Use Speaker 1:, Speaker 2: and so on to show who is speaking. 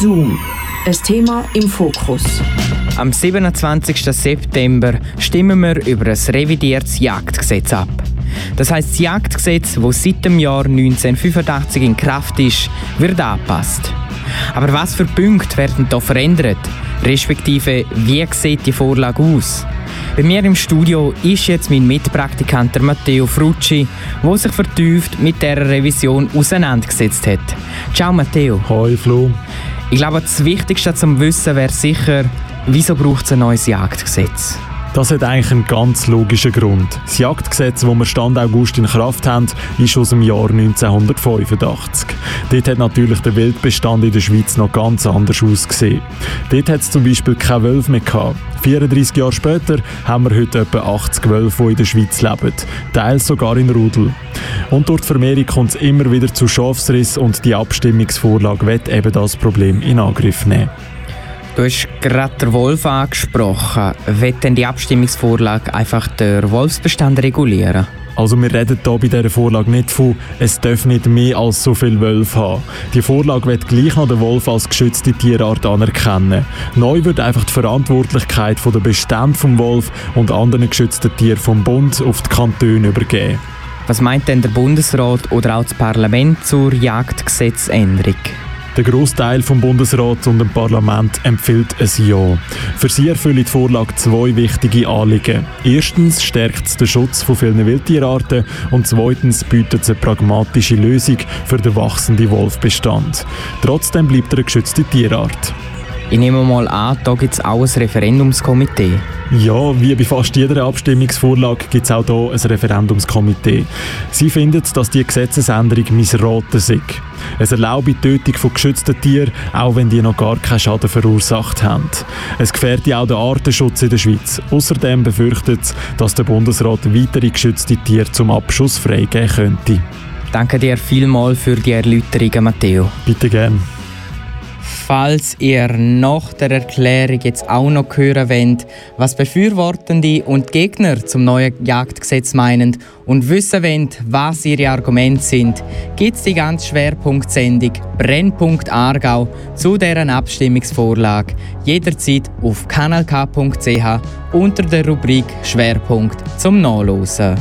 Speaker 1: Zoom. Ein Thema im Fokus.
Speaker 2: Am 27. September stimmen wir über ein revidiertes Jagdgesetz ab. Das heißt, das Jagdgesetz, das seit dem Jahr 1985 in Kraft ist, wird angepasst. Aber was für Punkte werden da verändert? Respektive, wie sieht die Vorlage aus? Bei mir im Studio ist jetzt mein Mitpraktikant Matteo Frucci, der sich vertieft mit der Revision auseinandergesetzt hat. Ciao Matteo.
Speaker 3: Hi Flo.
Speaker 2: Ich glaube, das Wichtigste zum Wissen wäre sicher, wieso braucht es ein neues Jagdgesetz?
Speaker 3: Das hat eigentlich einen ganz logischen Grund. Das Jagdgesetz, das wir Stand August in Kraft haben, ist aus dem Jahr 1985. Dort hat natürlich der Wildbestand in der Schweiz noch ganz anders ausgesehen. Dort hat es zum Beispiel keine Wölfe mehr gehabt. 34 Jahre später haben wir heute etwa 80 Wölfe, die in der Schweiz leben, teils sogar in Rudel. Und durch die Vermehrung kommt es immer wieder zu Schafsriss und die Abstimmungsvorlage wird eben das Problem in Angriff nehmen.
Speaker 2: Du hast gerade den Wolf angesprochen. Wird denn die Abstimmungsvorlage einfach den Wolfsbestand regulieren?
Speaker 3: Also wir reden hier bei dieser Vorlage nicht von, es darf nicht mehr als so viele Wölfe haben. Die Vorlage wird gleich noch den Wolf als geschützte Tierart anerkennen. Neu wird einfach die Verantwortlichkeit von der Bestand vom Wolf und anderen geschützten Tieren vom Bund auf die Kantone übergeben.
Speaker 2: Was meint denn der Bundesrat oder auch das Parlament zur Jagdgesetzänderung?
Speaker 3: Der Großteil vom Bundesrat und dem Parlament empfiehlt ein Ja. Für sie erfüllt die Vorlage zwei wichtige Anliegen. Erstens stärkt es den Schutz von vielen Wildtierarten und zweitens bietet es eine pragmatische Lösung für den wachsenden Wolfbestand. Trotzdem bleibt er eine geschützte Tierart.
Speaker 2: Ich nehme mal an, da gibt es auch ein Referendumskomitee.
Speaker 3: Ja, wie bei fast jeder Abstimmungsvorlage gibt es auch hier ein Referendumskomitee. Sie findet, dass die Gesetzesänderung missraten sei. Es erlaubt die Tötung von geschützten Tieren, auch wenn die noch gar keinen Schaden verursacht haben. Es gefährdet auch den Artenschutz in der Schweiz. Außerdem befürchtet es, dass der Bundesrat weitere geschützte Tiere zum Abschuss freigeben könnte.
Speaker 2: Danke dir vielmals für die Erläuterungen, Matteo.
Speaker 3: Bitte gern.
Speaker 2: Falls ihr nach der Erklärung jetzt auch noch hören wollt, was Befürwortende und Gegner zum neuen Jagdgesetz meinen und wissen wollt, was ihre Argumente sind, gibt es die ganz Schwerpunktsendung Brennpunkt Aargau zu deren Abstimmungsvorlage jederzeit auf kanalk.ch unter der Rubrik Schwerpunkt zum Nachlesen.